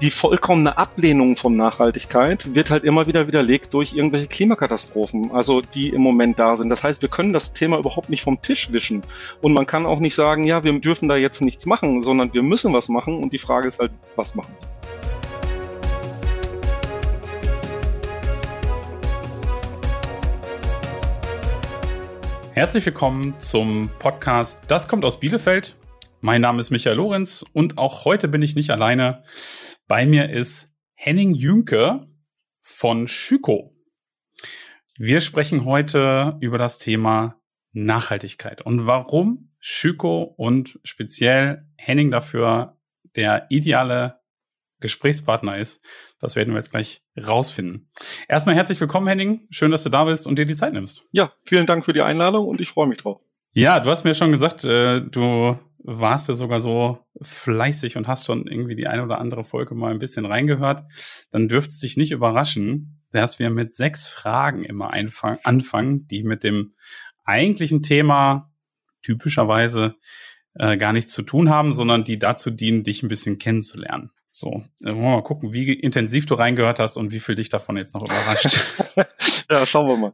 die vollkommene Ablehnung von Nachhaltigkeit wird halt immer wieder widerlegt durch irgendwelche Klimakatastrophen, also die im Moment da sind. Das heißt, wir können das Thema überhaupt nicht vom Tisch wischen. Und man kann auch nicht sagen, ja, wir dürfen da jetzt nichts machen, sondern wir müssen was machen. Und die Frage ist halt, was machen wir? Herzlich willkommen zum Podcast Das kommt aus Bielefeld. Mein Name ist Michael Lorenz und auch heute bin ich nicht alleine. Bei mir ist Henning Jünke von Schüko. Wir sprechen heute über das Thema Nachhaltigkeit und warum Schüko und speziell Henning dafür der ideale Gesprächspartner ist. Das werden wir jetzt gleich rausfinden. Erstmal herzlich willkommen, Henning. Schön, dass du da bist und dir die Zeit nimmst. Ja, vielen Dank für die Einladung und ich freue mich drauf. Ja, du hast mir schon gesagt, äh, du warst ja sogar so fleißig und hast schon irgendwie die eine oder andere Folge mal ein bisschen reingehört, dann dürfte es dich nicht überraschen, dass wir mit sechs Fragen immer anfangen, die mit dem eigentlichen Thema typischerweise äh, gar nichts zu tun haben, sondern die dazu dienen, dich ein bisschen kennenzulernen. So, äh, wollen wir mal gucken, wie intensiv du reingehört hast und wie viel dich davon jetzt noch überrascht. ja, schauen wir mal.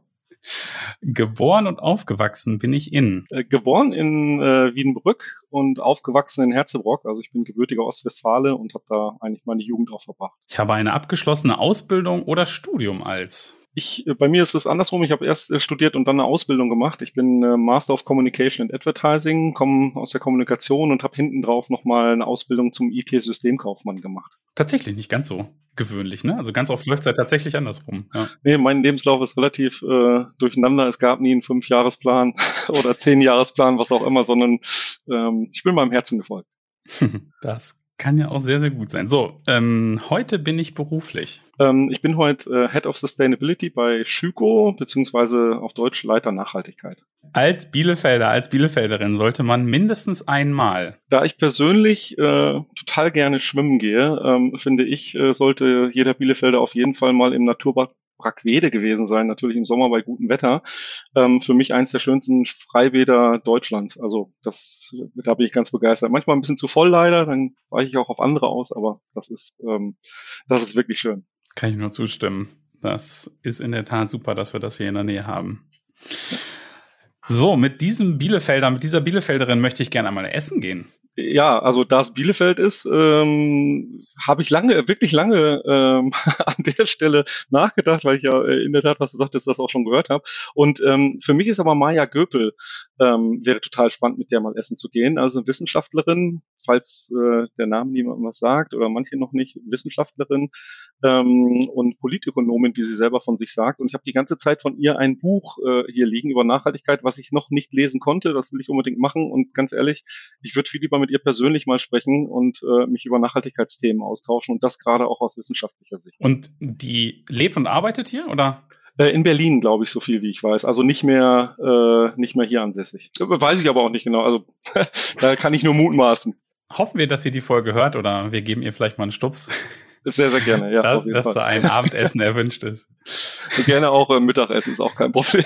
Geboren und aufgewachsen bin ich in. Äh, geboren in äh, Wiedenbrück und aufgewachsen in Herzebrock. Also ich bin gebürtiger Ostwestfale und habe da eigentlich meine Jugend auch verbracht. Ich habe eine abgeschlossene Ausbildung oder Studium als. Ich, äh, bei mir ist es andersrum. Ich habe erst äh, studiert und dann eine Ausbildung gemacht. Ich bin äh, Master of Communication and Advertising, komme aus der Kommunikation und habe hinten drauf nochmal eine Ausbildung zum IT-Systemkaufmann gemacht. Tatsächlich nicht ganz so gewöhnlich, ne? Also ganz oft läuft es ja tatsächlich andersrum. Ja. Nee, mein Lebenslauf ist relativ äh, durcheinander. Es gab nie einen Fünfjahresplan oder Zehnjahresplan, was auch immer, sondern ähm, ich bin meinem Herzen gefolgt. Das kann ja auch sehr, sehr gut sein. So, ähm, heute bin ich beruflich. Ähm, ich bin heute äh, Head of Sustainability bei Schüko, beziehungsweise auf Deutsch Leiter Nachhaltigkeit. Als Bielefelder, als Bielefelderin sollte man mindestens einmal. Da ich persönlich äh, total gerne schwimmen gehe, ähm, finde ich, äh, sollte jeder Bielefelder auf jeden Fall mal im Naturbad Brackwede gewesen sein, natürlich im Sommer bei gutem Wetter. Ähm, für mich eins der schönsten Freibäder Deutschlands. Also das, da bin ich ganz begeistert. Manchmal ein bisschen zu voll leider, dann weiche ich auch auf andere aus, aber das ist, ähm, das ist wirklich schön. Kann ich nur zustimmen. Das ist in der Tat super, dass wir das hier in der Nähe haben. So, mit diesem Bielefelder, mit dieser Bielefelderin möchte ich gerne einmal essen gehen ja, also da es Bielefeld ist, ähm, habe ich lange, wirklich lange ähm, an der Stelle nachgedacht, weil ich ja äh, in der Tat, was du sagtest, das auch schon gehört habe. Und ähm, für mich ist aber Maya Göpel, ähm, wäre total spannend, mit der mal essen zu gehen. Also eine Wissenschaftlerin, falls äh, der Name niemandem was sagt oder manche noch nicht, Wissenschaftlerin ähm, und Politökonomin, wie sie selber von sich sagt. Und ich habe die ganze Zeit von ihr ein Buch äh, hier liegen über Nachhaltigkeit, was ich noch nicht lesen konnte. Das will ich unbedingt machen. Und ganz ehrlich, ich würde viel lieber mit ihr persönlich mal sprechen und äh, mich über Nachhaltigkeitsthemen austauschen und das gerade auch aus wissenschaftlicher Sicht. Und die lebt und arbeitet hier oder? Äh, in Berlin, glaube ich, so viel wie ich weiß. Also nicht mehr, äh, nicht mehr hier ansässig. Weiß ich aber auch nicht genau. Also da kann ich nur mutmaßen. Hoffen wir, dass sie die Folge hört oder wir geben ihr vielleicht mal einen Stups. Sehr, sehr gerne, ja. Da, dass Fall. da ein Abendessen erwünscht ist. Gerne auch äh, Mittagessen ist auch kein Problem.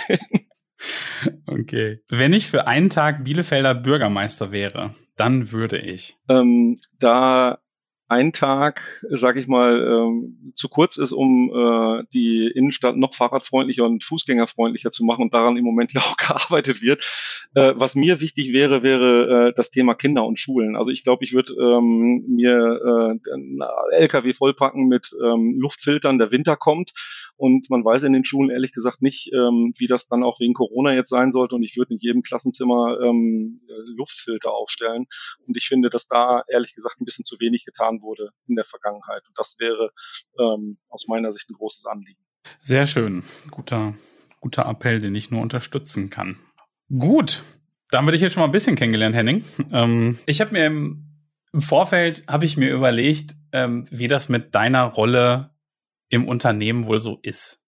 Okay. Wenn ich für einen Tag Bielefelder Bürgermeister wäre, dann würde ich. Ähm, da ein Tag, sag ich mal, ähm, zu kurz ist, um äh, die Innenstadt noch fahrradfreundlicher und fußgängerfreundlicher zu machen und daran im Moment ja auch gearbeitet wird. Äh, was mir wichtig wäre, wäre äh, das Thema Kinder und Schulen. Also ich glaube, ich würde ähm, mir äh, LKW vollpacken mit ähm, Luftfiltern, der Winter kommt und man weiß in den Schulen ehrlich gesagt nicht, ähm, wie das dann auch wegen Corona jetzt sein sollte und ich würde in jedem Klassenzimmer ähm, Luftfilter aufstellen und ich finde, dass da ehrlich gesagt ein bisschen zu wenig getan wurde in der Vergangenheit. Und das wäre ähm, aus meiner Sicht ein großes Anliegen. Sehr schön. Guter, guter Appell, den ich nur unterstützen kann. Gut. Dann würde ich jetzt schon mal ein bisschen kennengelernt, Henning. Ähm, ich habe mir im, im Vorfeld habe ich mir überlegt, ähm, wie das mit deiner Rolle im Unternehmen wohl so ist.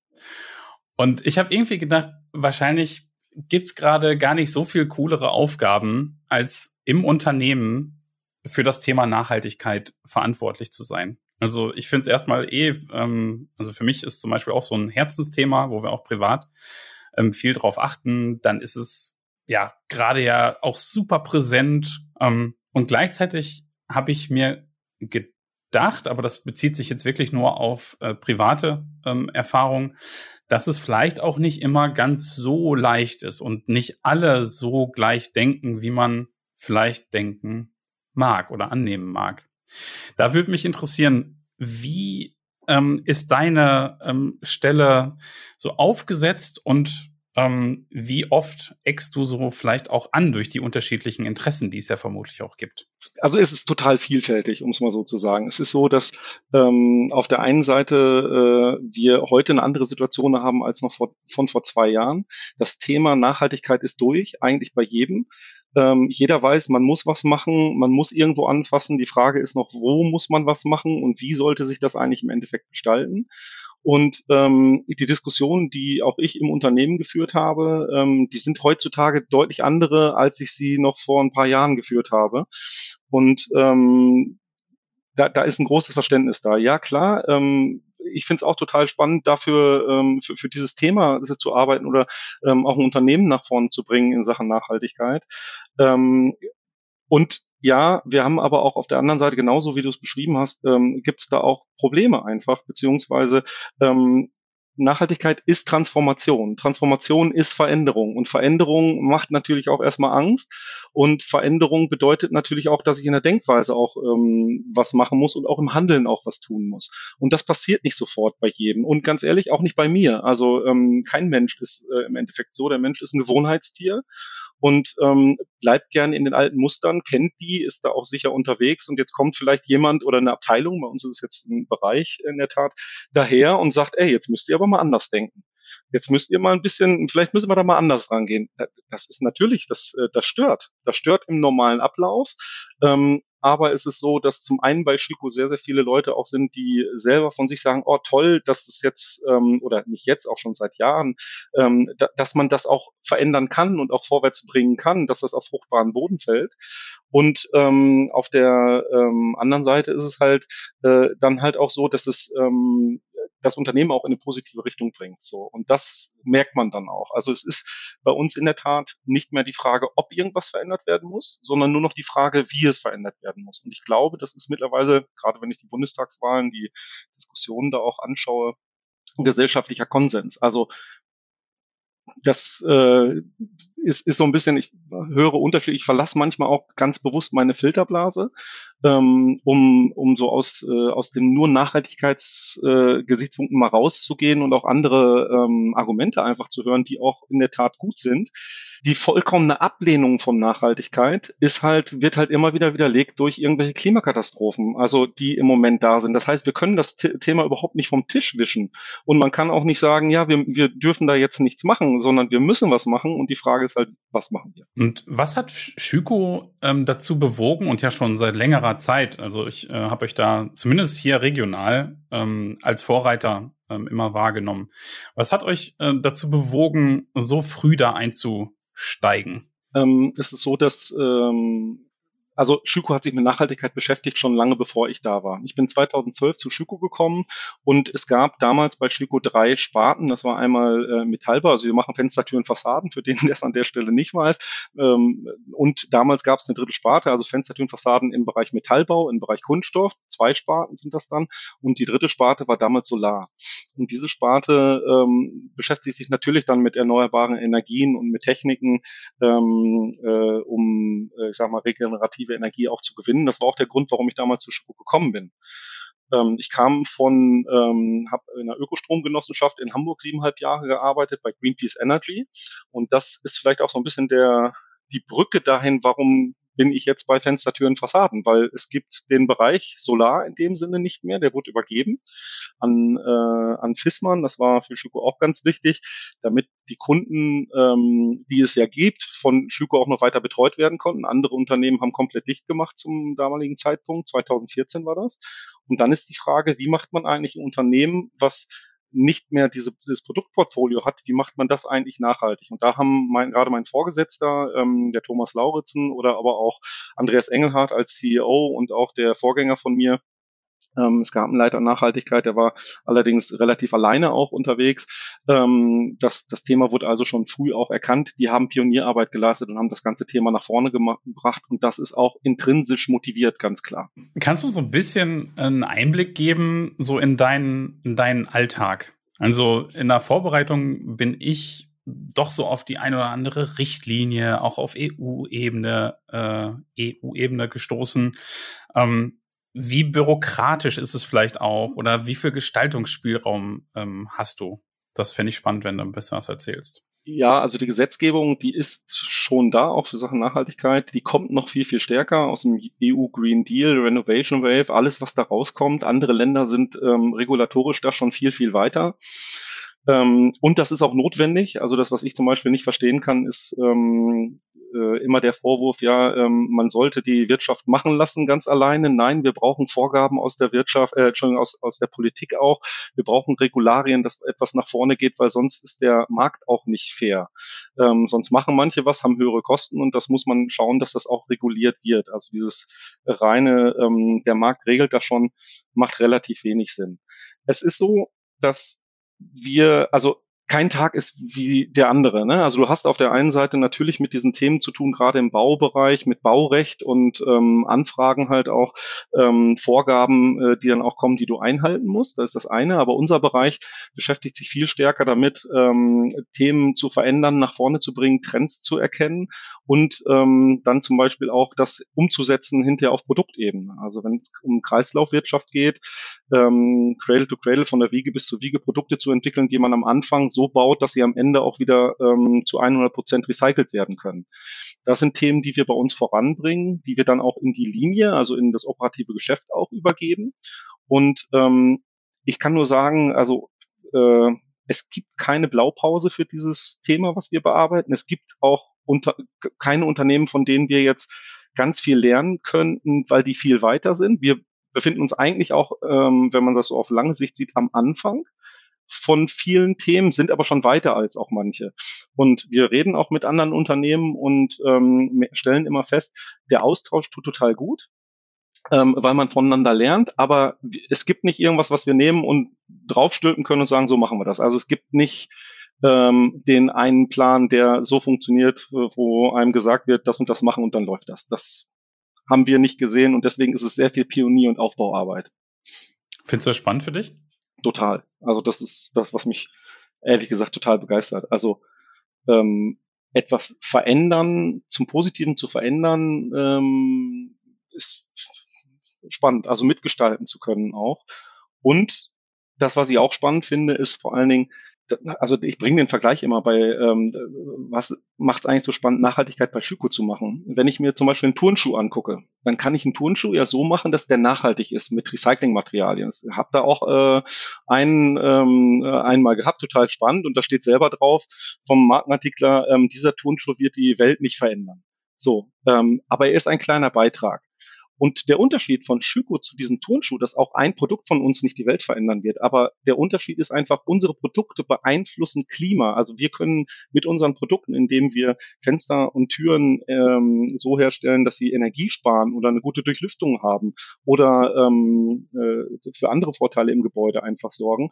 Und ich habe irgendwie gedacht, wahrscheinlich gibt's gerade gar nicht so viel coolere Aufgaben, als im Unternehmen für das Thema Nachhaltigkeit verantwortlich zu sein. Also ich finde es erstmal eh, ähm, also für mich ist zum Beispiel auch so ein Herzensthema, wo wir auch privat ähm, viel drauf achten. Dann ist es ja gerade ja auch super präsent ähm, und gleichzeitig habe ich mir gedacht, aber das bezieht sich jetzt wirklich nur auf äh, private ähm, Erfahrungen, dass es vielleicht auch nicht immer ganz so leicht ist und nicht alle so gleich denken, wie man vielleicht denken mag oder annehmen mag. Da würde mich interessieren, wie ähm, ist deine ähm, Stelle so aufgesetzt und ähm, wie oft eckst du so vielleicht auch an durch die unterschiedlichen Interessen, die es ja vermutlich auch gibt? Also es ist total vielfältig, um es mal so zu sagen. Es ist so, dass ähm, auf der einen Seite äh, wir heute eine andere Situation haben als noch vor, von vor zwei Jahren. Das Thema Nachhaltigkeit ist durch, eigentlich bei jedem. Ähm, jeder weiß, man muss was machen, man muss irgendwo anfassen. Die Frage ist noch, wo muss man was machen und wie sollte sich das eigentlich im Endeffekt gestalten? Und ähm, die Diskussionen, die auch ich im Unternehmen geführt habe, ähm, die sind heutzutage deutlich andere, als ich sie noch vor ein paar Jahren geführt habe. Und ähm, da, da ist ein großes Verständnis da. Ja, klar. Ähm, ich finde es auch total spannend, dafür ähm, für, für dieses Thema zu arbeiten oder ähm, auch ein Unternehmen nach vorne zu bringen in Sachen Nachhaltigkeit. Ähm, und ja, wir haben aber auch auf der anderen Seite, genauso wie du es beschrieben hast, ähm, gibt es da auch Probleme einfach, beziehungsweise ähm, Nachhaltigkeit ist Transformation. Transformation ist Veränderung. Und Veränderung macht natürlich auch erstmal Angst. Und Veränderung bedeutet natürlich auch, dass ich in der Denkweise auch ähm, was machen muss und auch im Handeln auch was tun muss. Und das passiert nicht sofort bei jedem. Und ganz ehrlich, auch nicht bei mir. Also ähm, kein Mensch ist äh, im Endeffekt so. Der Mensch ist ein Gewohnheitstier und ähm, bleibt gerne in den alten Mustern, kennt die, ist da auch sicher unterwegs und jetzt kommt vielleicht jemand oder eine Abteilung, bei uns ist es jetzt ein Bereich in der Tat, daher und sagt, ey, jetzt müsst ihr aber mal anders denken. Jetzt müsst ihr mal ein bisschen, vielleicht müssen wir da mal anders rangehen. Das ist natürlich, das, äh, das stört. Das stört im normalen Ablauf. Ähm, aber es ist so, dass zum einen bei Chico sehr, sehr viele Leute auch sind, die selber von sich sagen, oh toll, dass es jetzt, ähm, oder nicht jetzt, auch schon seit Jahren, ähm, da, dass man das auch verändern kann und auch vorwärts bringen kann, dass das auf fruchtbaren Boden fällt. Und ähm, auf der ähm, anderen Seite ist es halt äh, dann halt auch so, dass es ähm, das Unternehmen auch in eine positive Richtung bringt. So. Und das merkt man dann auch. Also es ist bei uns in der Tat nicht mehr die Frage, ob irgendwas verändert werden muss, sondern nur noch die Frage, wie es verändert werden muss. Und ich glaube, das ist mittlerweile, gerade wenn ich die Bundestagswahlen, die Diskussionen da auch anschaue, ein gesellschaftlicher Konsens. Also das äh, ist, ist so ein bisschen, ich höre Unterschied, ich verlasse manchmal auch ganz bewusst meine Filterblase, ähm, um, um so aus, äh, aus den nur Nachhaltigkeitsgesichtspunkten äh, mal rauszugehen und auch andere ähm, Argumente einfach zu hören, die auch in der Tat gut sind. Die vollkommene Ablehnung von Nachhaltigkeit ist halt, wird halt immer wieder widerlegt durch irgendwelche Klimakatastrophen, also die im Moment da sind. Das heißt, wir können das Thema überhaupt nicht vom Tisch wischen. Und man kann auch nicht sagen, ja, wir, wir dürfen da jetzt nichts machen, sondern wir müssen was machen. Und die Frage ist halt, was machen wir? Und was hat Schüko ähm, dazu bewogen und ja schon seit längerer Zeit? Also ich äh, habe euch da zumindest hier regional ähm, als Vorreiter ähm, immer wahrgenommen. Was hat euch äh, dazu bewogen, so früh da einzusteigen? Ähm, es ist so, dass ähm, also Schüko hat sich mit Nachhaltigkeit beschäftigt schon lange bevor ich da war. Ich bin 2012 zu Schüko gekommen und es gab damals bei Schüko drei Sparten. Das war einmal äh, Metallbau, also wir machen Fenstertüren, Fassaden, für den, der es an der Stelle nicht weiß. Ähm, und damals gab es eine dritte Sparte, also Fenstertüren, Fassaden im Bereich Metallbau, im Bereich Kunststoff. Zwei Sparten sind das dann. Und die dritte Sparte war damals Solar. Und diese Sparte ähm, beschäftigt sich natürlich dann mit erneuerbaren Energien und mit Techniken, ähm, äh, um, äh, ich sag mal, regenerativ alternative Energie auch zu gewinnen. Das war auch der Grund, warum ich damals zu Schubuk gekommen bin. Ähm, ich kam von, ähm, habe in einer Ökostromgenossenschaft in Hamburg siebeneinhalb Jahre gearbeitet bei Greenpeace Energy. Und das ist vielleicht auch so ein bisschen der, die Brücke dahin, warum bin ich jetzt bei Fenstertüren, Fassaden, weil es gibt den Bereich Solar in dem Sinne nicht mehr, der wurde übergeben an, äh, an Fissmann, das war für Schüko auch ganz wichtig, damit die Kunden, ähm, die es ja gibt, von Schüko auch noch weiter betreut werden konnten. Andere Unternehmen haben komplett dicht gemacht zum damaligen Zeitpunkt, 2014 war das. Und dann ist die Frage, wie macht man eigentlich ein Unternehmen, was nicht mehr diese, dieses Produktportfolio hat, wie macht man das eigentlich nachhaltig? Und da haben mein, gerade mein Vorgesetzter, ähm, der Thomas Lauritzen oder aber auch Andreas Engelhardt als CEO und auch der Vorgänger von mir, Ähm, es gab einen Leiter Nachhaltigkeit, der war allerdings relativ alleine auch unterwegs. Ähm, das, das Thema wurde also schon früh auch erkannt. Die haben Pionierarbeit geleistet und haben das ganze Thema nach vorne gebracht. Und das ist auch intrinsisch motiviert, ganz klar. Kannst du so ein bisschen einen Einblick geben, so in deinen, in deinen Alltag? Also in der Vorbereitung bin ich doch so auf die eine oder andere Richtlinie, auch auf EU-Ebene, äh, EU-Ebene gestoßen. Ähm, wie bürokratisch ist es vielleicht auch oder wie viel Gestaltungsspielraum ähm, hast du? Das fände ich spannend, wenn du ein bisschen was erzählst. Ja, also die Gesetzgebung, die ist schon da, auch für Sachen Nachhaltigkeit. Die kommt noch viel, viel stärker aus dem EU Green Deal, Renovation Wave, alles, was da rauskommt. Andere Länder sind ähm, regulatorisch da schon viel, viel weiter. Ähm, und das ist auch notwendig. Also das, was ich zum Beispiel nicht verstehen kann, ist ähm, äh, immer der Vorwurf, ja, ähm, man sollte die Wirtschaft machen lassen ganz alleine. Nein, wir brauchen Vorgaben aus der Wirtschaft, äh, Entschuldigung, aus, aus der Politik auch. Wir brauchen Regularien, dass etwas nach vorne geht, weil sonst ist der Markt auch nicht fair. Ähm, sonst machen manche was, haben höhere Kosten und das muss man schauen, dass das auch reguliert wird. Also dieses reine, ähm, der Markt regelt das schon, macht relativ wenig Sinn. Es ist so, dass wir, also kein Tag ist wie der andere. Ne? Also du hast auf der einen Seite natürlich mit diesen Themen zu tun, gerade im Baubereich, mit Baurecht und ähm, Anfragen halt auch ähm, Vorgaben, äh, die dann auch kommen, die du einhalten musst. Das ist das eine. Aber unser Bereich beschäftigt sich viel stärker damit, ähm, Themen zu verändern, nach vorne zu bringen, Trends zu erkennen und ähm, dann zum Beispiel auch das umzusetzen hinterher auf Produktebene. Also wenn es um Kreislaufwirtschaft geht, ähm, Cradle to Cradle von der Wiege bis zur Wiege Produkte zu entwickeln, die man am Anfang so baut, dass sie am Ende auch wieder ähm, zu 100 Prozent recycelt werden können. Das sind Themen, die wir bei uns voranbringen, die wir dann auch in die Linie, also in das operative Geschäft auch übergeben. Und ähm, ich kann nur sagen, also äh, es gibt keine Blaupause für dieses Thema, was wir bearbeiten. Es gibt auch unter, keine Unternehmen, von denen wir jetzt ganz viel lernen könnten, weil die viel weiter sind. Wir befinden uns eigentlich auch, ähm, wenn man das so auf lange Sicht sieht, am Anfang von vielen Themen, sind aber schon weiter als auch manche. Und wir reden auch mit anderen Unternehmen und ähm, stellen immer fest, der Austausch tut total gut, ähm, weil man voneinander lernt, aber es gibt nicht irgendwas, was wir nehmen und draufstülpen können und sagen, so machen wir das. Also es gibt nicht ähm, den einen Plan, der so funktioniert, wo einem gesagt wird, das und das machen und dann läuft das. Das haben wir nicht gesehen und deswegen ist es sehr viel Pionier- und Aufbauarbeit. Findest du das spannend für dich? Total. Also das ist das, was mich ehrlich gesagt total begeistert. Also ähm, etwas verändern, zum Positiven zu verändern, ähm, ist spannend, also mitgestalten zu können auch. Und das, was ich auch spannend finde, ist vor allen Dingen, also ich bringe den Vergleich immer bei, ähm, was macht es eigentlich so spannend, Nachhaltigkeit bei Schüko zu machen. Wenn ich mir zum Beispiel einen Turnschuh angucke, dann kann ich einen Turnschuh ja so machen, dass der nachhaltig ist mit Recyclingmaterialien. Ich habe da auch äh, einen ähm, einmal gehabt, total spannend, und da steht selber drauf vom Markenartikler, ähm, dieser Turnschuh wird die Welt nicht verändern. So, ähm, aber er ist ein kleiner Beitrag. Und der Unterschied von Schüko zu diesem Turnschuh, dass auch ein Produkt von uns nicht die Welt verändern wird, aber der Unterschied ist einfach, unsere Produkte beeinflussen Klima. Also wir können mit unseren Produkten, indem wir Fenster und Türen ähm, so herstellen, dass sie Energie sparen oder eine gute Durchlüftung haben oder ähm, äh, für andere Vorteile im Gebäude einfach sorgen,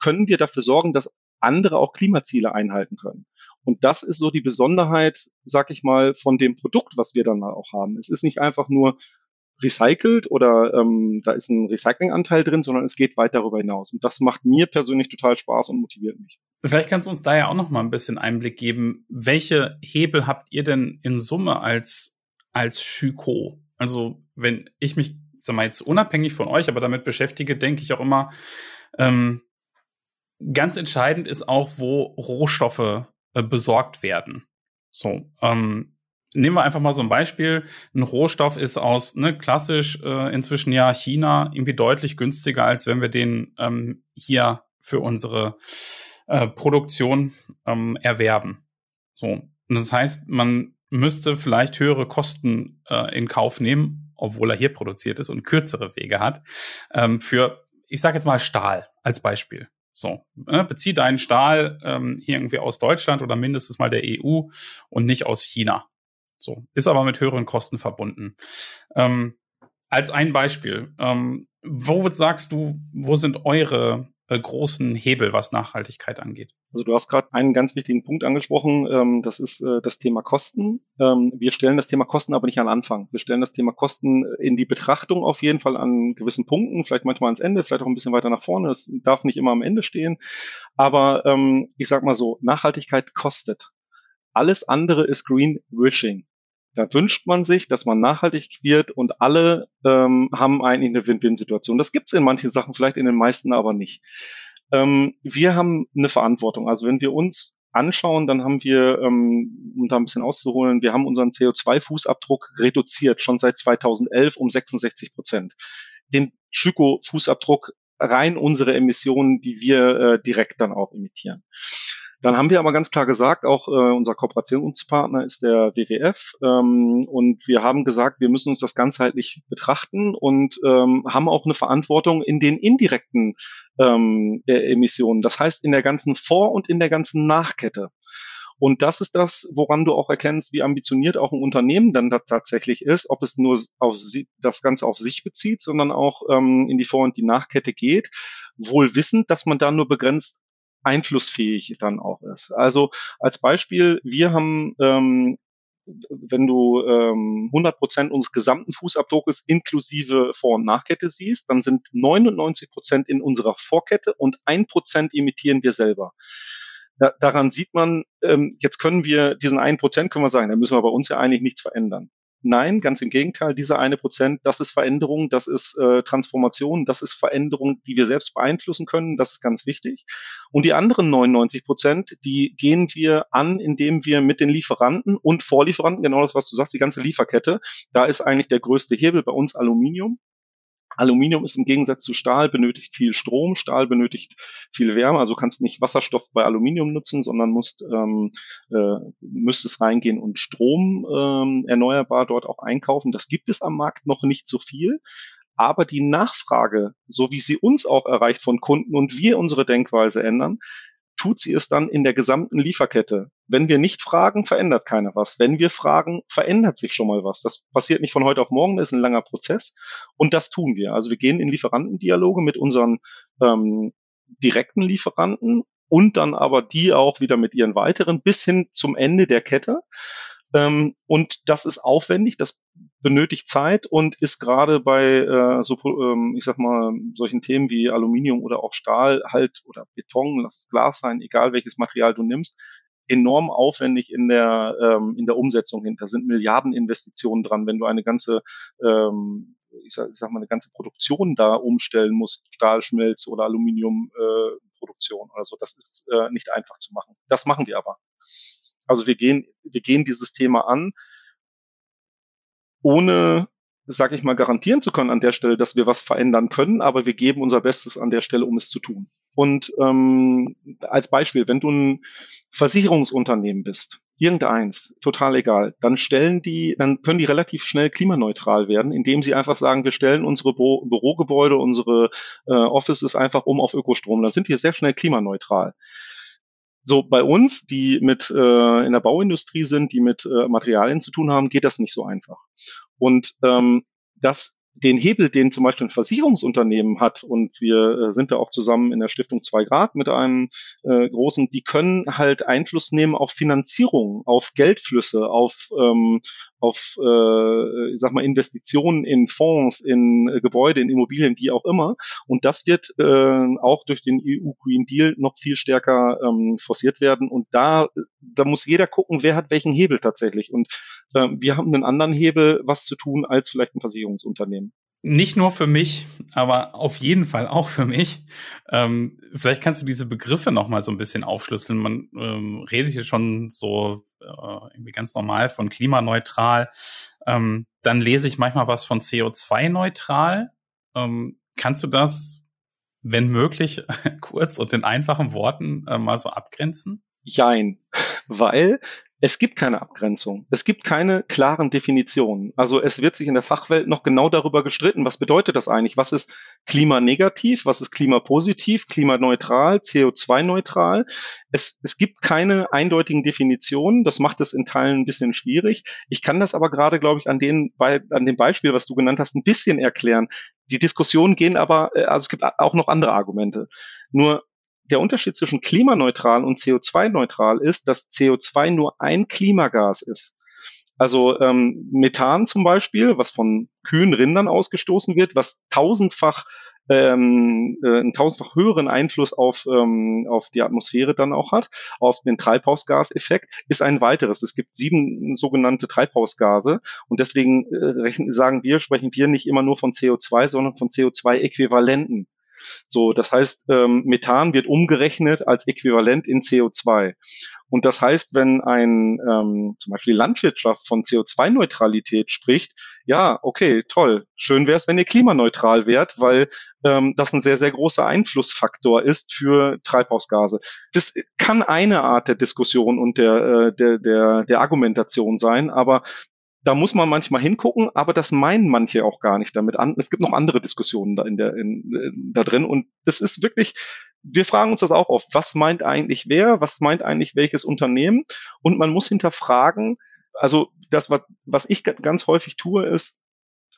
können wir dafür sorgen, dass andere auch Klimaziele einhalten können. Und das ist so die Besonderheit, sag ich mal, von dem Produkt, was wir dann auch haben. Es ist nicht einfach nur recycelt oder ähm, da ist ein Recyclinganteil drin, sondern es geht weit darüber hinaus. Und das macht mir persönlich total Spaß und motiviert mich. Vielleicht kannst du uns da ja auch noch mal ein bisschen Einblick geben. Welche Hebel habt ihr denn in Summe als, als Schüko? Also wenn ich mich, sag mal jetzt unabhängig von euch, aber damit beschäftige, denke ich auch immer, ähm, ganz entscheidend ist auch, wo Rohstoffe äh, besorgt werden. So, ähm, nehmen wir einfach mal so ein Beispiel. Ein Rohstoff ist aus, ne, klassisch äh, inzwischen ja China irgendwie deutlich günstiger, als wenn wir den ähm, hier für unsere äh, Produktion ähm, erwerben. So. Und das heißt, man müsste vielleicht höhere Kosten äh, in Kauf nehmen, obwohl er hier produziert ist und kürzere Wege hat, ähm, für, ich sage jetzt mal Stahl als Beispiel. So, äh, bezieh deinen Stahl ähm, hier irgendwie aus Deutschland oder mindestens mal der EU und nicht aus China. So, ist aber mit höheren Kosten verbunden. Ähm, als ein Beispiel, ähm, wo sagst du, wo sind eure äh, großen Hebel, was Nachhaltigkeit angeht? Also du hast gerade einen ganz wichtigen Punkt angesprochen, ähm, das ist äh, das Thema Kosten. Ähm, wir stellen das Thema Kosten aber nicht an Anfang. Wir stellen das Thema Kosten in die Betrachtung auf jeden Fall an gewissen Punkten, vielleicht manchmal ans Ende, vielleicht auch ein bisschen weiter nach vorne. Es darf nicht immer am Ende stehen. Aber ähm, ich sag mal so, Nachhaltigkeit kostet. Alles andere ist Greenwishing. Da wünscht man sich, dass man nachhaltig wird und alle ähm, haben eigentlich eine Win-Win-Situation. Das gibt es in manchen Sachen, vielleicht in den meisten aber nicht. Ähm, wir haben eine Verantwortung. Also wenn wir uns anschauen, dann haben wir, ähm, um da ein bisschen auszuholen, wir haben unseren CO2-Fußabdruck reduziert, schon seit 2011 um 66 Prozent. Den Schüko-Fußabdruck rein unsere Emissionen, die wir äh, direkt dann auch emittieren. Dann haben wir aber ganz klar gesagt, auch äh, unser Kooperationspartner ist der WWF ähm, und wir haben gesagt, wir müssen uns das ganzheitlich betrachten und ähm, haben auch eine Verantwortung in den indirekten ähm, äh, Emissionen. Das heißt in der ganzen Vor- und in der ganzen Nachkette. Und das ist das, woran du auch erkennst, wie ambitioniert auch ein Unternehmen dann da tatsächlich ist, ob es nur auf sie, das Ganze auf sich bezieht, sondern auch ähm, in die Vor- und die Nachkette geht, wohl wissend, dass man da nur begrenzt einflussfähig dann auch ist. Also als Beispiel, wir haben ähm, wenn du ähm, 100 Prozent unseres gesamten Fußabdruckes inklusive Vor- und Nachkette siehst, dann sind 99 Prozent in unserer Vorkette und ein Prozent imitieren wir selber. Da, daran sieht man, ähm, jetzt können wir diesen einen Prozent, können wir sagen, da müssen wir bei uns ja eigentlich nichts verändern. Nein, ganz im Gegenteil, dieser eine Prozent, das ist Veränderung, das ist äh, Transformation, das ist Veränderung, die wir selbst beeinflussen können, das ist ganz wichtig. Und die anderen 99 Prozent, die gehen wir an, indem wir mit den Lieferanten und Vorlieferanten, genau das, was du sagst, die ganze Lieferkette, da ist eigentlich der größte Hebel bei uns Aluminium. Aluminium ist im Gegensatz zu Stahl benötigt viel Strom, Stahl benötigt viel Wärme, also kannst nicht Wasserstoff bei Aluminium nutzen, sondern musst ähm, äh, müsstest reingehen und Strom ähm, erneuerbar dort auch einkaufen. Das gibt es am Markt noch nicht so viel, aber die Nachfrage, so wie sie uns auch erreicht von Kunden und wir unsere Denkweise ändern, tut sie es dann in der gesamten Lieferkette. Wenn wir nicht fragen, verändert keiner was. Wenn wir fragen, verändert sich schon mal was. Das passiert nicht von heute auf morgen, das ist ein langer Prozess. Und das tun wir. Also wir gehen in Lieferantendialoge mit unseren ähm, direkten Lieferanten und dann aber die auch wieder mit ihren weiteren bis hin zum Ende der Kette. Ähm, und das ist aufwendig, das benötigt Zeit und ist gerade bei äh, so, ähm, ich sag mal, solchen Themen wie Aluminium oder auch Stahl halt oder Beton, lass es Glas sein, egal welches Material du nimmst, enorm aufwendig in der ähm, in der Umsetzung hinter. sind Milliardeninvestitionen dran, wenn du eine ganze ähm, ich sag, ich sag mal eine ganze Produktion da umstellen musst, Stahlschmelz oder Aluminiumproduktion äh, oder so. Das ist äh, nicht einfach zu machen. Das machen wir aber. Also wir gehen, wir gehen dieses Thema an, ohne, sage ich mal, garantieren zu können an der Stelle, dass wir was verändern können, aber wir geben unser Bestes an der Stelle, um es zu tun. Und ähm, als Beispiel, wenn du ein Versicherungsunternehmen bist, irgendeins, total egal, dann stellen die, dann können die relativ schnell klimaneutral werden, indem sie einfach sagen, wir stellen unsere Büro Bürogebäude, unsere äh, Offices einfach um auf Ökostrom. Dann sind die sehr schnell klimaneutral. So bei uns, die mit äh, in der Bauindustrie sind, die mit äh, Materialien zu tun haben, geht das nicht so einfach. Und ähm, das den Hebel, den zum Beispiel ein Versicherungsunternehmen hat, und wir äh, sind da auch zusammen in der Stiftung 2 Grad mit einem äh, großen, die können halt Einfluss nehmen auf Finanzierung, auf Geldflüsse, auf, ähm, auf äh, ich sag mal, Investitionen in Fonds, in äh, Gebäude, in Immobilien, wie auch immer. Und das wird äh, auch durch den EU Green Deal noch viel stärker ähm, forciert werden. Und da, da muss jeder gucken, wer hat welchen Hebel tatsächlich. Und äh, wir haben einen anderen Hebel, was zu tun, als vielleicht ein Versicherungsunternehmen. Nicht nur für mich, aber auf jeden Fall auch für mich. Ähm, vielleicht kannst du diese Begriffe noch mal so ein bisschen aufschlüsseln. Man ähm, redet hier schon so äh, irgendwie ganz normal von klimaneutral. Ähm, dann lese ich manchmal was von CO2-neutral. Ähm, kannst du das, wenn möglich, kurz und in einfachen Worten äh, mal so abgrenzen? Jein, weil Es gibt keine Abgrenzung. Es gibt keine klaren Definitionen. Also es wird sich in der Fachwelt noch genau darüber gestritten, was bedeutet das eigentlich? Was ist klimanegativ? Was ist klimapositiv? Klimaneutral? CO2-neutral? Es, es gibt keine eindeutigen Definitionen. Das macht es in Teilen ein bisschen schwierig. Ich kann das aber gerade, glaube ich, an, den, bei, an dem Beispiel, was du genannt hast, ein bisschen erklären. Die Diskussionen gehen aber, äh, also es gibt auch noch andere Argumente. Nur der Unterschied zwischen klimaneutral und CO2-neutral ist, dass CO2 nur ein Klimagas ist. Also ähm, Methan zum Beispiel, was von kühlen Rindern ausgestoßen wird, was tausendfach ähm, äh, einen tausendfach höheren Einfluss auf, ähm, auf die Atmosphäre dann auch hat, auf den Treibhausgaseffekt, ist ein weiteres. Es gibt sieben sogenannte Treibhausgase und deswegen äh, rechnen, sagen wir, sprechen wir nicht immer nur von CO2, sondern von CO2-Äquivalenten. So, das heißt, ähm, Methan wird umgerechnet als Äquivalent in CO2. Und das heißt, wenn ein ähm, zum Beispiel Landwirtschaft von CO2-Neutralität spricht, ja, okay, toll, schön wäre es, wenn ihr klimaneutral wärt, weil ähm, das ein sehr, sehr großer Einflussfaktor ist für Treibhausgase. Das kann eine Art der Diskussion und der, äh, der, der, der Argumentation sein, aber da muss man manchmal hingucken, aber das meinen manche auch gar nicht damit an. Es gibt noch andere Diskussionen da in der in, da drin und das ist wirklich. Wir fragen uns das auch oft. Was meint eigentlich wer? Was meint eigentlich welches Unternehmen? Und man muss hinterfragen. Also das, was, was ich ganz häufig tue, ist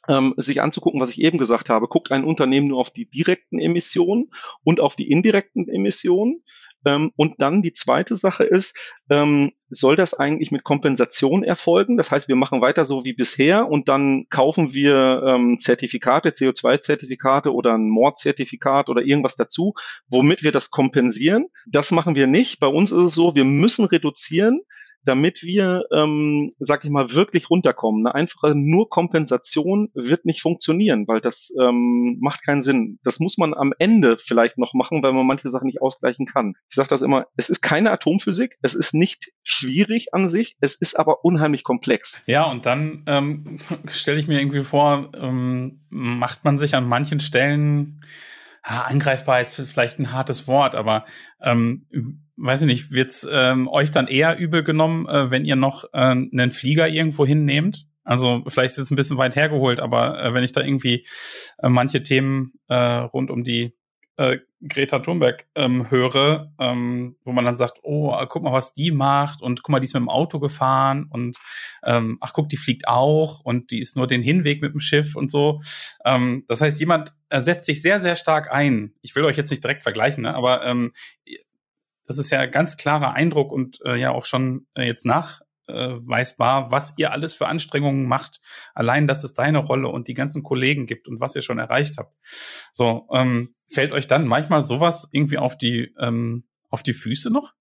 ähm, sich anzugucken, was ich eben gesagt habe. Guckt ein Unternehmen nur auf die direkten Emissionen und auf die indirekten Emissionen? Ähm, und dann die zweite Sache ist, ähm, soll das eigentlich mit Kompensation erfolgen? Das heißt, wir machen weiter so wie bisher und dann kaufen wir ähm, Zertifikate, CO2-Zertifikate oder ein Mordzertifikat oder irgendwas dazu, womit wir das kompensieren. Das machen wir nicht. Bei uns ist es so, wir müssen reduzieren damit wir, ähm, sag ich mal, wirklich runterkommen. Eine einfache nur Kompensation wird nicht funktionieren, weil das ähm, macht keinen Sinn. Das muss man am Ende vielleicht noch machen, weil man manche Sachen nicht ausgleichen kann. Ich sage das immer, es ist keine Atomphysik, es ist nicht schwierig an sich, es ist aber unheimlich komplex. Ja, und dann ähm, stelle ich mir irgendwie vor, ähm, macht man sich an manchen Stellen ah, angreifbar ist vielleicht ein hartes Wort, aber ähm, weiß ich nicht, wird's ähm, euch dann eher übel genommen, äh, wenn ihr noch äh, einen Flieger irgendwo hinnehmt? Also vielleicht ist es ein bisschen weit hergeholt, aber äh, wenn ich da irgendwie äh, manche Themen äh, rund um die äh, Greta Thunberg ähm, höre, ähm, wo man dann sagt, oh, guck mal, was die macht und guck mal, die ist mit dem Auto gefahren und ähm, ach guck, die fliegt auch und die ist nur den Hinweg mit dem Schiff und so. Ähm, das heißt, jemand setzt sich sehr, sehr stark ein. Ich will euch jetzt nicht direkt vergleichen, ne, aber ähm, das ist ja ganz klarer Eindruck und äh, ja auch schon äh, jetzt nachweisbar, was ihr alles für Anstrengungen macht. Allein, dass es deine Rolle und die ganzen Kollegen gibt und was ihr schon erreicht habt. So, ähm, fällt euch dann manchmal sowas irgendwie auf die, ähm, auf die Füße noch?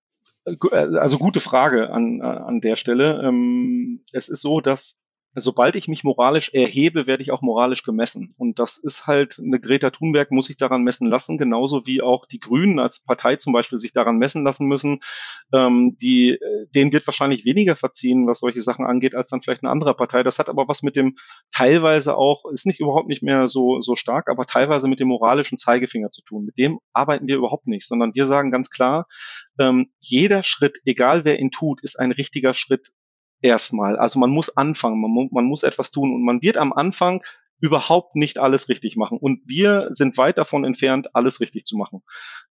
Äh, also gute Frage an, äh, an der Stelle. Ähm, es ist so, dass sobald ich mich moralisch erhebe, werde ich auch moralisch gemessen. Und das ist halt, eine Greta Thunberg muss sich daran messen lassen, genauso wie auch die Grünen als Partei zum Beispiel sich daran messen lassen müssen. Ähm, die, denen wird wahrscheinlich weniger verziehen, was solche Sachen angeht, als dann vielleicht eine andere Partei. Das hat aber was mit dem teilweise auch, ist nicht überhaupt nicht mehr so, so stark, aber teilweise mit dem moralischen Zeigefinger zu tun. Mit dem arbeiten wir überhaupt nicht, sondern wir sagen ganz klar, ähm, jeder Schritt, egal wer ihn tut, ist ein richtiger Schritt erstmal. Also man muss anfangen, man, man muss etwas tun und man wird am Anfang überhaupt nicht alles richtig machen. Und wir sind weit davon entfernt, alles richtig zu machen.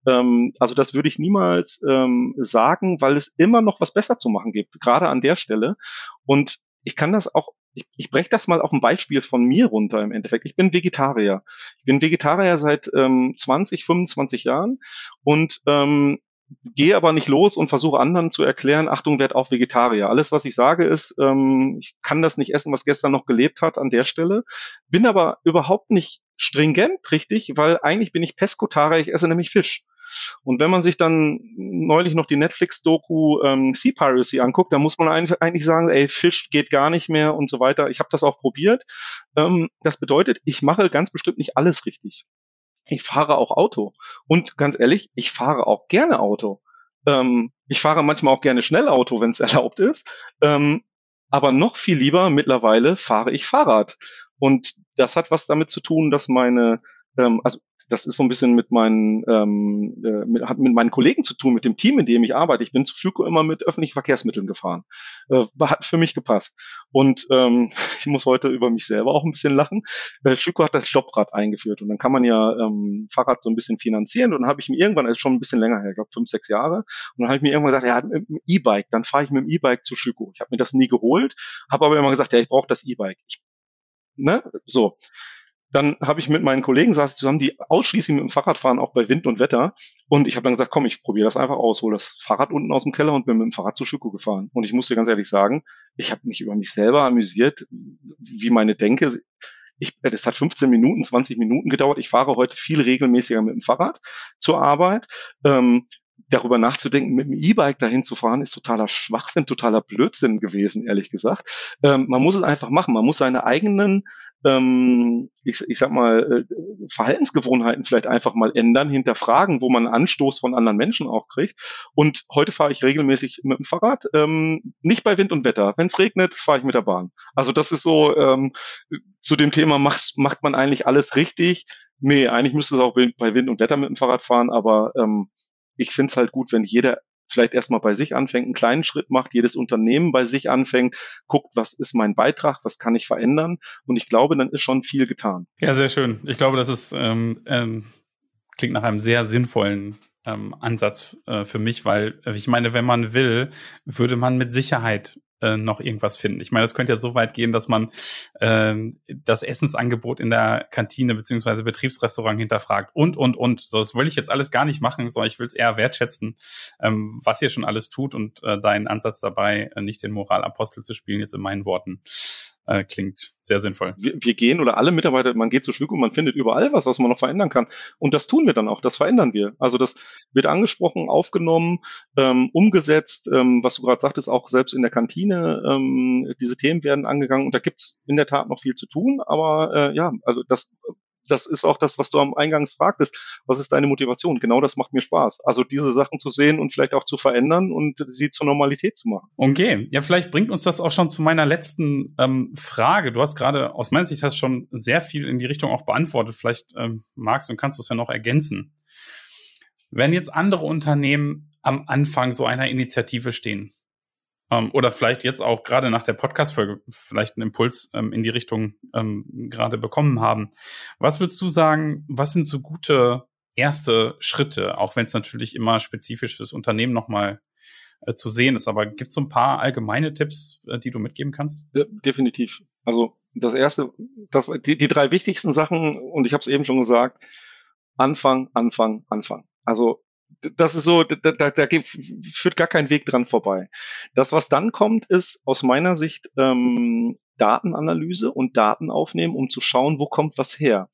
Ähm, also das würde ich niemals ähm, sagen, weil es immer noch was besser zu machen gibt, gerade an der Stelle. Und ich kann das auch, ich, ich breche das mal auf ein Beispiel von mir runter im Endeffekt. Ich bin Vegetarier. Ich bin Vegetarier seit ähm, 20, 25 Jahren und ähm, gehe aber nicht los und versuche anderen zu erklären, Achtung, werd auch Vegetarier. Alles, was ich sage, ist, ähm, ich kann das nicht essen, was gestern noch gelebt hat an der Stelle. Bin aber überhaupt nicht stringent, richtig, weil eigentlich bin ich Peskotarier, ich esse nämlich Fisch. Und wenn man sich dann neulich noch die Netflix-Doku ähm, Sea Piracy anguckt, dann muss man eigentlich, eigentlich sagen, ey, Fisch geht gar nicht mehr und so weiter. Ich habe das auch probiert. Ähm, das bedeutet, ich mache ganz bestimmt nicht alles richtig ich fahre auch Auto. Und ganz ehrlich, ich fahre auch gerne Auto. Ähm, ich fahre manchmal auch gerne schnell Auto, wenn es erlaubt ist. Ähm, aber noch viel lieber mittlerweile fahre ich Fahrrad. Und das hat was damit zu tun, dass meine, ähm, also das ist so ein bisschen mit meinen, ähm, äh, mit, hat mit meinen Kollegen zu tun, mit dem Team, in dem ich arbeite. Ich bin zu Schüko immer mit öffentlichen Verkehrsmitteln gefahren. Äh, hat für mich gepasst. Und ähm, ich muss heute über mich selber auch ein bisschen lachen. Äh, Schüko hat das Jobrad eingeführt und dann kann man ja ähm, Fahrrad so ein bisschen finanzieren. Und dann habe ich mir irgendwann, ist schon ein bisschen länger her, ich glaube fünf, sechs Jahre, und dann habe ich mir irgendwann gesagt, ja, mit dem E-Bike, dann fahre ich mit dem E-Bike zu Schüko. Ich habe mir das nie geholt, habe aber immer gesagt, ja, ich brauche das E-Bike. Ne? So. Dann habe ich mit meinen Kollegen saß zusammen, die ausschließlich mit dem Fahrrad fahren, auch bei Wind und Wetter. Und ich habe dann gesagt, komm, ich probiere das einfach aus, hole das Fahrrad unten aus dem Keller und bin mit dem Fahrrad zu Schüko gefahren. Und ich muss dir ganz ehrlich sagen, ich habe mich über mich selber amüsiert, wie meine Denke. Ich, das hat 15 Minuten, 20 Minuten gedauert. Ich fahre heute viel regelmäßiger mit dem Fahrrad zur Arbeit. Ähm, darüber nachzudenken, mit dem E-Bike dahin zu fahren, ist totaler Schwachsinn, totaler Blödsinn gewesen, ehrlich gesagt. Ähm, man muss es einfach machen. Man muss seine eigenen, ähm, ich, ich sag mal, äh, Verhaltensgewohnheiten vielleicht einfach mal ändern, hinterfragen, wo man Anstoß von anderen Menschen auch kriegt. Und heute fahre ich regelmäßig mit dem Fahrrad, ähm, nicht bei Wind und Wetter. Wenn es regnet, fahre ich mit der Bahn. Also das ist so, ähm, zu dem Thema macht, macht man eigentlich alles richtig. Nee, eigentlich müsste es auch bei Wind und Wetter mit dem Fahrrad fahren, aber ähm, ich finde es halt gut, wenn jeder vielleicht erstmal bei sich anfängt, einen kleinen Schritt macht, jedes Unternehmen bei sich anfängt, guckt, was ist mein Beitrag, was kann ich verändern. Und ich glaube, dann ist schon viel getan. Ja, sehr schön. Ich glaube, das ist ähm, ähm, klingt nach einem sehr sinnvollen ähm, Ansatz äh, für mich, weil äh, ich meine, wenn man will, würde man mit Sicherheit äh, noch irgendwas finden. Ich meine, das könnte ja so weit gehen, dass man äh, das Essensangebot in der Kantine beziehungsweise Betriebsrestaurant hinterfragt und, und, und. So, das will ich jetzt alles gar nicht machen, sondern ich will es eher wertschätzen, ähm, was ihr schon alles tut und äh, deinen Ansatz dabei, äh, nicht den Moralapostel zu spielen, jetzt in meinen Worten, äh, klingt sehr sinnvoll. Wir, wir gehen oder alle Mitarbeiter, man geht zu Schwück und man findet überall was, was man noch verändern kann. Und das tun wir dann auch, das verändern wir. Also das wird angesprochen, aufgenommen, ähm, umgesetzt, ähm, was du gerade sagtest, auch selbst in der Kantine, ähm, diese Themen werden angegangen und da gibt's in der Tat noch viel zu tun, aber äh, ja, also das das ist auch das, was du am Eingangs fragtest. Was ist deine Motivation? Genau das macht mir Spaß. Also diese Sachen zu sehen und vielleicht auch zu verändern und sie zur Normalität zu machen. Okay, ja, vielleicht bringt uns das auch schon zu meiner letzten ähm, Frage. Du hast gerade aus meiner Sicht hast schon sehr viel in die Richtung auch beantwortet. Vielleicht ähm, magst und kannst du es ja noch ergänzen. Wenn jetzt andere Unternehmen am Anfang so einer Initiative stehen, ähm, oder vielleicht jetzt auch gerade nach der Podcast-Folge vielleicht einen Impuls ähm, in die Richtung ähm, gerade bekommen haben. Was würdest du sagen, was sind so gute erste Schritte, auch wenn es natürlich immer spezifisch fürs Unternehmen nochmal äh, zu sehen ist, aber gibt es so ein paar allgemeine Tipps, äh, die du mitgeben kannst? Ja, definitiv. Also das erste, das, die, die drei wichtigsten Sachen, und ich habe es eben schon gesagt, Anfang, Anfang, Anfang. Also das ist so, da, da, da führt gar kein Weg dran vorbei. Das, was dann kommt, ist aus meiner Sicht ähm, Datenanalyse und Daten aufnehmen, um zu schauen, wo kommt was her.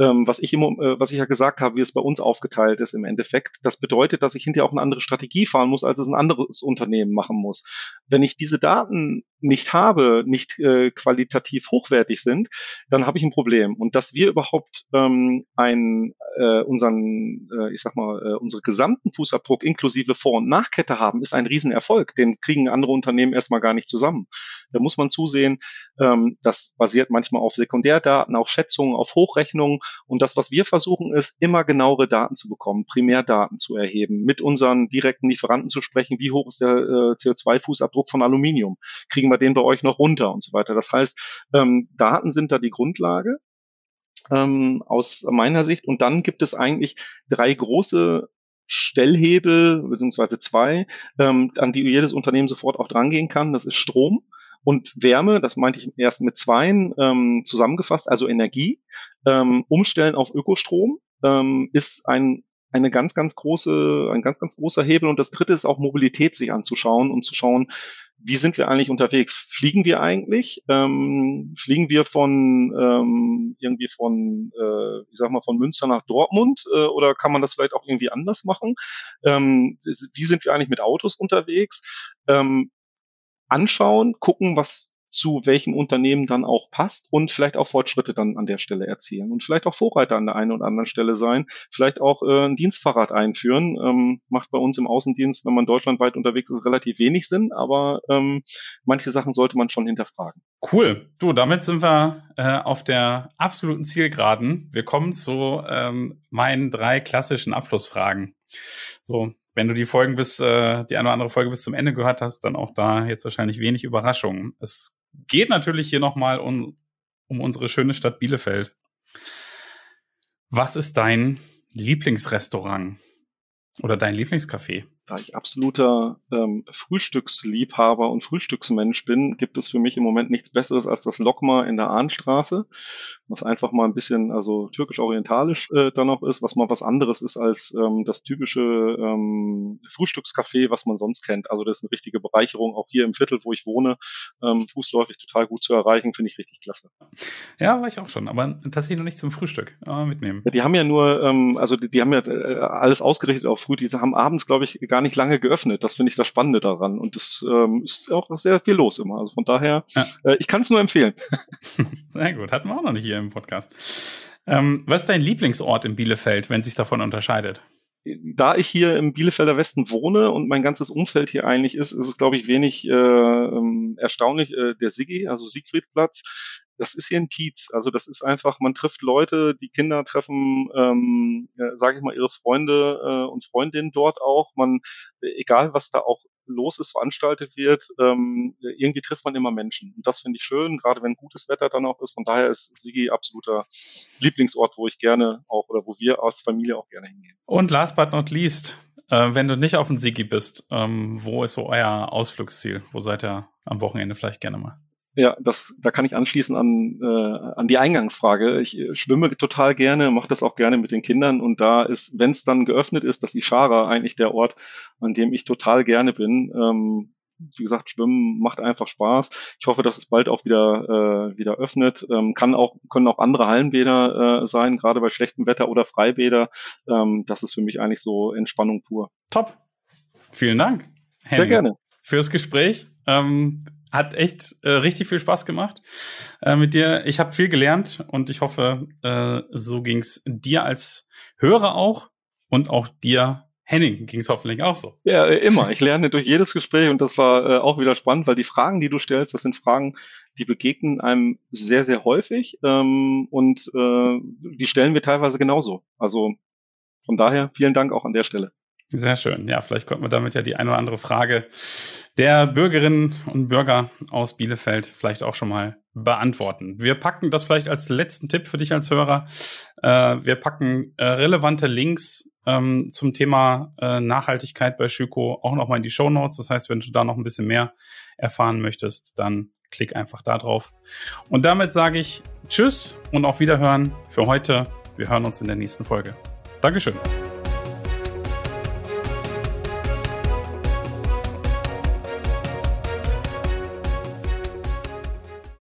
Ähm, was ich immer, äh, was ich ja gesagt habe, wie es bei uns aufgeteilt ist im Endeffekt. Das bedeutet, dass ich hinterher auch eine andere Strategie fahren muss, als es ein anderes Unternehmen machen muss. Wenn ich diese Daten nicht habe, nicht äh, qualitativ hochwertig sind, dann habe ich ein Problem. Und dass wir überhaupt ähm, ein, äh, unseren, äh, ich sag mal, äh, unsere gesamten Fußabdruck inklusive Vor- und Nachkette haben, ist ein Riesenerfolg. Den kriegen andere Unternehmen erstmal gar nicht zusammen. Da muss man zusehen, ähm, das basiert manchmal auf Sekundärdaten, auf Schätzungen, auf Hochrechnungen. Und das, was wir versuchen, ist, immer genauere Daten zu bekommen, Primärdaten zu erheben, mit unseren direkten Lieferanten zu sprechen, wie hoch ist der äh, CO2-Fußabdruck von Aluminium? Kriegen wir den bei euch noch runter und so weiter? Das heißt, ähm, Daten sind da die Grundlage ähm, aus meiner Sicht. Und dann gibt es eigentlich drei große Stellhebel, beziehungsweise zwei, ähm, an die jedes Unternehmen sofort auch drangehen kann. Das ist Strom und Wärme, das meinte ich erst mit zweien ähm, zusammengefasst, also Energie, ähm, umstellen auf Ökostrom ähm, ist ein eine ganz, ganz große, ein ganz, ganz großer Hebel. Und das dritte ist auch Mobilität sich anzuschauen und zu schauen, wie sind wir eigentlich unterwegs? Fliegen wir eigentlich? Ähm, fliegen wir von ähm, irgendwie von, äh, ich sag mal, von Münster nach Dortmund äh, oder kann man das vielleicht auch irgendwie anders machen? Ähm, wie sind wir eigentlich mit Autos unterwegs? Ähm, anschauen, gucken, was zu welchem Unternehmen dann auch passt und vielleicht auch Fortschritte dann an der Stelle erzielen und vielleicht auch Vorreiter an der einen oder anderen Stelle sein, vielleicht auch äh, ein Dienstfahrrad einführen. Ähm, macht bei uns im Außendienst, wenn man deutschlandweit unterwegs ist, relativ wenig Sinn, aber ähm, manche Sachen sollte man schon hinterfragen. Cool. Du, damit sind wir äh, auf der absoluten Zielgeraden. Wir kommen zu ähm, meinen drei klassischen Abschlussfragen. So, wenn du die Folgen bis, äh, die eine oder andere Folge bis zum Ende gehört hast, dann auch da jetzt wahrscheinlich wenig Überraschungen. Es geht natürlich hier nochmal um, um unsere schöne Stadt Bielefeld. Was ist dein Lieblingsrestaurant oder dein Lieblingscafé? Da ich absoluter ähm, Frühstücksliebhaber und Frühstücksmensch bin, gibt es für mich im Moment nichts Besseres als das Lokma in der Ahnstraße, was einfach mal ein bisschen also türkisch-orientalisch äh, dann noch ist, was mal was anderes ist als ähm, das typische ähm, Frühstückscafé, was man sonst kennt. Also das ist eine richtige Bereicherung, auch hier im Viertel, wo ich wohne, ähm, fußläufig total gut zu erreichen, finde ich richtig klasse. Ja, war ich auch schon, aber tatsächlich noch nicht zum Frühstück aber mitnehmen. Ja, die haben ja nur, ähm, also die, die haben ja äh, alles ausgerichtet auf früh, die haben abends, glaube ich, gar nicht lange geöffnet. Das finde ich das Spannende daran. Und es ähm, ist auch sehr viel los immer. Also von daher, ja. äh, ich kann es nur empfehlen. Sehr gut. Hatten wir auch noch nicht hier im Podcast. Ähm, was ist dein Lieblingsort in Bielefeld, wenn sich davon unterscheidet? da ich hier im Bielefelder Westen wohne und mein ganzes Umfeld hier eigentlich ist, ist es, glaube ich, wenig äh, ähm, erstaunlich. Äh, der Sigi, also Siegfriedplatz, das ist hier ein Kiez. Also das ist einfach, man trifft Leute, die Kinder treffen, ähm, äh, sage ich mal, ihre Freunde äh, und Freundinnen dort auch. Man, egal was da auch los ist, veranstaltet wird, ähm, irgendwie trifft man immer Menschen. Und das finde ich schön, gerade wenn gutes Wetter dann auch ist. Von daher ist Sigi absoluter Lieblingsort, wo ich gerne auch oder wo wir als Familie auch gerne hingehen. Und last but not least, äh, wenn du nicht auf dem Sigi bist, ähm, wo ist so euer Ausflugsziel? Wo seid ihr am Wochenende vielleicht gerne mal? Ja, das, da kann ich anschließen an, äh, an die Eingangsfrage. Ich äh, schwimme total gerne, mache das auch gerne mit den Kindern und da ist, wenn es dann geöffnet ist, das Ishara eigentlich der Ort, an dem ich total gerne bin. Ähm, wie gesagt, Schwimmen macht einfach Spaß. Ich hoffe, dass es bald auch wieder äh, wieder öffnet. Ähm, kann auch können auch andere Hallenbäder äh, sein, gerade bei schlechtem Wetter oder Freibäder. Ähm, das ist für mich eigentlich so Entspannung pur. Top. Vielen Dank. Henry, Sehr gerne fürs Gespräch. Ähm, hat echt äh, richtig viel Spaß gemacht äh, mit dir. Ich habe viel gelernt und ich hoffe, äh, so ging's dir als Hörer auch und auch dir Henning ging es hoffentlich auch so. Ja, immer. Ich lerne durch jedes Gespräch und das war äh, auch wieder spannend, weil die Fragen, die du stellst, das sind Fragen, die begegnen einem sehr, sehr häufig ähm, und äh, die stellen wir teilweise genauso. Also von daher vielen Dank auch an der Stelle. Sehr schön. Ja, vielleicht konnten wir damit ja die eine oder andere Frage der Bürgerinnen und Bürger aus Bielefeld vielleicht auch schon mal beantworten. Wir packen das vielleicht als letzten Tipp für dich als Hörer. Äh, wir packen äh, relevante Links ähm, zum Thema äh, Nachhaltigkeit bei Schüko auch nochmal in die Show Notes. Das heißt, wenn du da noch ein bisschen mehr erfahren möchtest, dann klick einfach da drauf. Und damit sage ich Tschüss und auf Wiederhören für heute. Wir hören uns in der nächsten Folge. Dankeschön.